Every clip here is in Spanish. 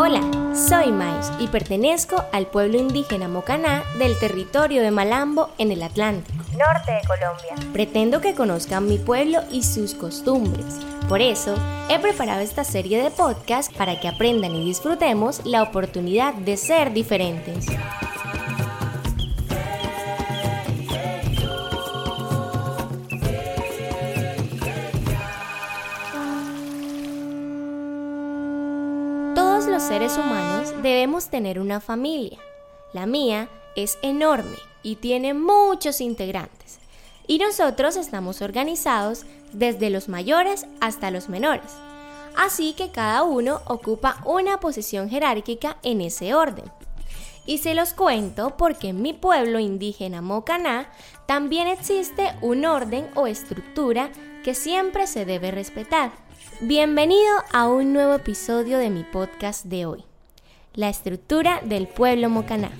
Hola, soy Mais y pertenezco al pueblo indígena Mocaná del territorio de Malambo en el Atlántico, norte de Colombia. Pretendo que conozcan mi pueblo y sus costumbres. Por eso, he preparado esta serie de podcasts para que aprendan y disfrutemos la oportunidad de ser diferentes. Los seres humanos debemos tener una familia. La mía es enorme y tiene muchos integrantes. Y nosotros estamos organizados desde los mayores hasta los menores. Así que cada uno ocupa una posición jerárquica en ese orden. Y se los cuento porque en mi pueblo indígena Mocaná también existe un orden o estructura que siempre se debe respetar. Bienvenido a un nuevo episodio de mi podcast de hoy, la estructura del pueblo mocaná.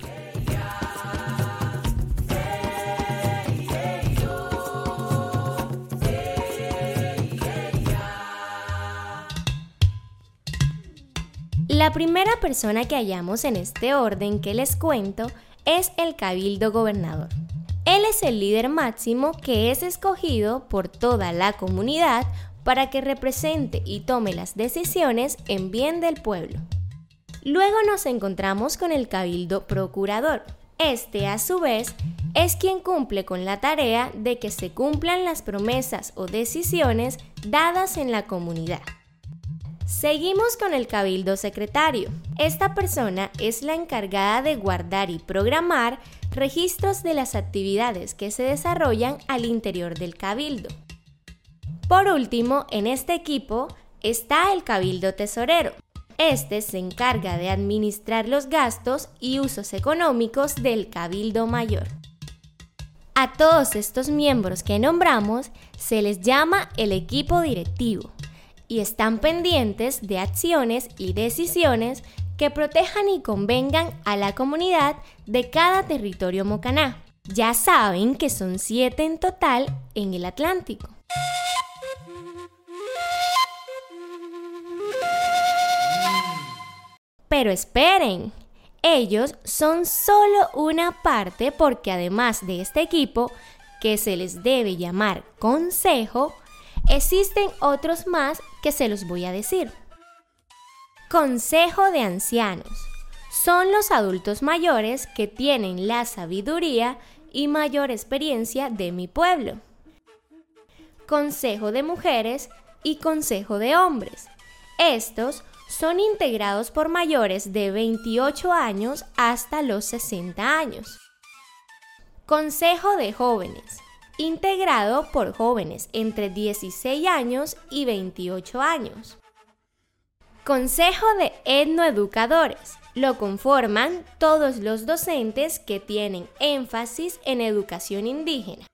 La primera persona que hallamos en este orden que les cuento es el cabildo gobernador. Él es el líder máximo que es escogido por toda la comunidad para que represente y tome las decisiones en bien del pueblo. Luego nos encontramos con el cabildo procurador. Este, a su vez, es quien cumple con la tarea de que se cumplan las promesas o decisiones dadas en la comunidad. Seguimos con el cabildo secretario. Esta persona es la encargada de guardar y programar registros de las actividades que se desarrollan al interior del cabildo. Por último, en este equipo está el cabildo tesorero. Este se encarga de administrar los gastos y usos económicos del cabildo mayor. A todos estos miembros que nombramos se les llama el equipo directivo y están pendientes de acciones y decisiones que protejan y convengan a la comunidad de cada territorio mocaná. Ya saben que son siete en total en el Atlántico. Pero esperen, ellos son solo una parte porque además de este equipo, que se les debe llamar consejo, existen otros más que se los voy a decir. Consejo de ancianos. Son los adultos mayores que tienen la sabiduría y mayor experiencia de mi pueblo. Consejo de mujeres y consejo de hombres. Estos son integrados por mayores de 28 años hasta los 60 años. Consejo de jóvenes, integrado por jóvenes entre 16 años y 28 años. Consejo de etnoeducadores. Lo conforman todos los docentes que tienen énfasis en educación indígena.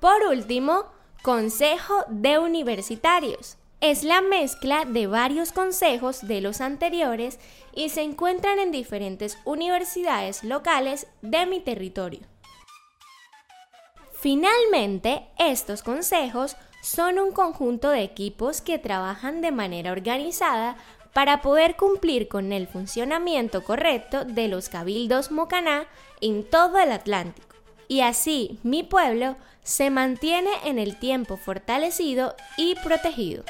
Por último, Consejo de Universitarios es la mezcla de varios consejos de los anteriores y se encuentran en diferentes universidades locales de mi territorio. Finalmente, estos consejos son un conjunto de equipos que trabajan de manera organizada para poder cumplir con el funcionamiento correcto de los cabildos mocaná en todo el Atlántico. Y así mi pueblo se mantiene en el tiempo fortalecido y protegido.